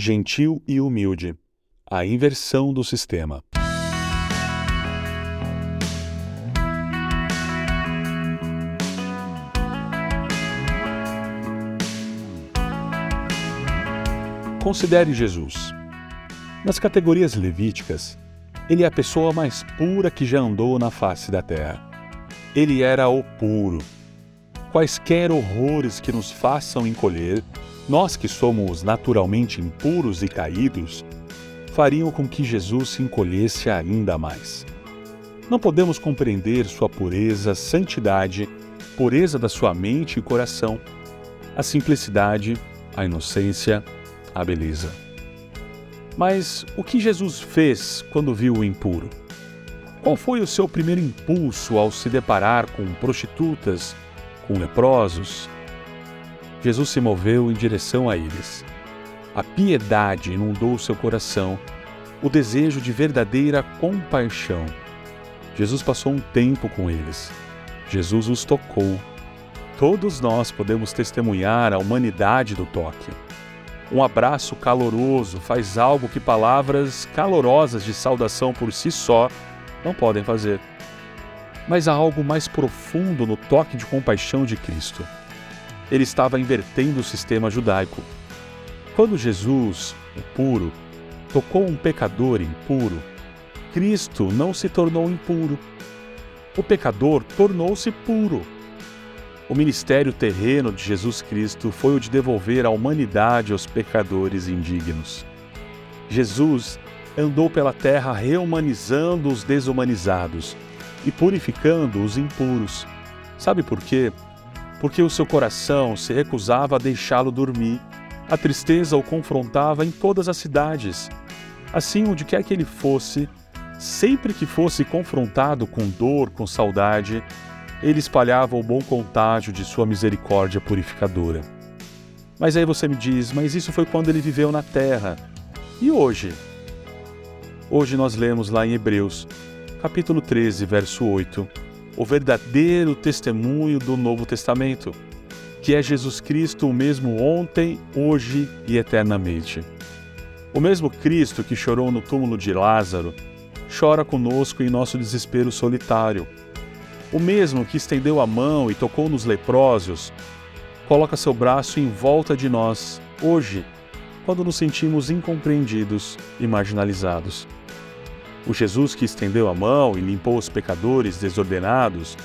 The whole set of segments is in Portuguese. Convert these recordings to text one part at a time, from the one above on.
gentil e humilde. A inversão do sistema. Considere Jesus. Nas categorias levíticas, ele é a pessoa mais pura que já andou na face da terra. Ele era o puro. Quaisquer horrores que nos façam encolher, nós que somos naturalmente impuros e caídos, fariam com que Jesus se encolhesse ainda mais. Não podemos compreender sua pureza, santidade, pureza da sua mente e coração, a simplicidade, a inocência, a beleza. Mas o que Jesus fez quando viu o impuro? Qual foi o seu primeiro impulso ao se deparar com prostitutas, com leprosos? Jesus se moveu em direção a eles. A piedade inundou seu coração, o desejo de verdadeira compaixão. Jesus passou um tempo com eles. Jesus os tocou. Todos nós podemos testemunhar a humanidade do toque. Um abraço caloroso faz algo que palavras calorosas de saudação por si só não podem fazer. Mas há algo mais profundo no toque de compaixão de Cristo. Ele estava invertendo o sistema judaico. Quando Jesus, o puro, tocou um pecador impuro, Cristo não se tornou impuro. O pecador tornou-se puro. O ministério terreno de Jesus Cristo foi o de devolver a humanidade aos pecadores indignos. Jesus andou pela terra reumanizando os desumanizados e purificando os impuros. Sabe por quê? Porque o seu coração se recusava a deixá-lo dormir. A tristeza o confrontava em todas as cidades. Assim, onde quer que ele fosse, sempre que fosse confrontado com dor, com saudade, ele espalhava o bom contágio de sua misericórdia purificadora. Mas aí você me diz, mas isso foi quando ele viveu na terra. E hoje? Hoje nós lemos lá em Hebreus, capítulo 13, verso 8, o verdadeiro testemunho do Novo Testamento, que é Jesus Cristo o mesmo ontem, hoje e eternamente. O mesmo Cristo que chorou no túmulo de Lázaro, chora conosco em nosso desespero solitário o mesmo que estendeu a mão e tocou nos leprosos, coloca seu braço em volta de nós, hoje, quando nos sentimos incompreendidos e marginalizados. O Jesus que estendeu a mão e limpou os pecadores desordenados,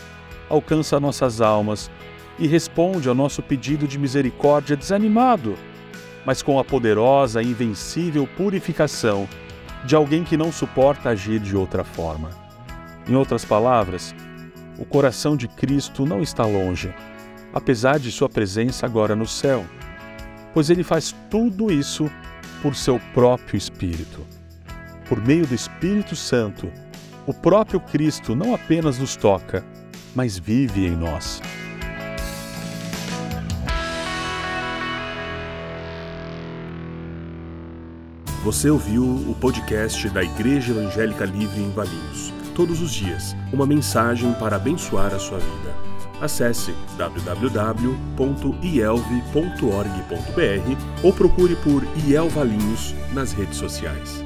alcança nossas almas e responde ao nosso pedido de misericórdia desanimado, mas com a poderosa e invencível purificação de alguém que não suporta agir de outra forma. Em outras palavras, o coração de Cristo não está longe, apesar de sua presença agora no céu, pois ele faz tudo isso por seu próprio Espírito. Por meio do Espírito Santo, o próprio Cristo não apenas nos toca, mas vive em nós. Você ouviu o podcast da Igreja Evangélica Livre em Valinhos todos os dias, uma mensagem para abençoar a sua vida. Acesse www.ielve.org.br ou procure por IEL Valinhos nas redes sociais.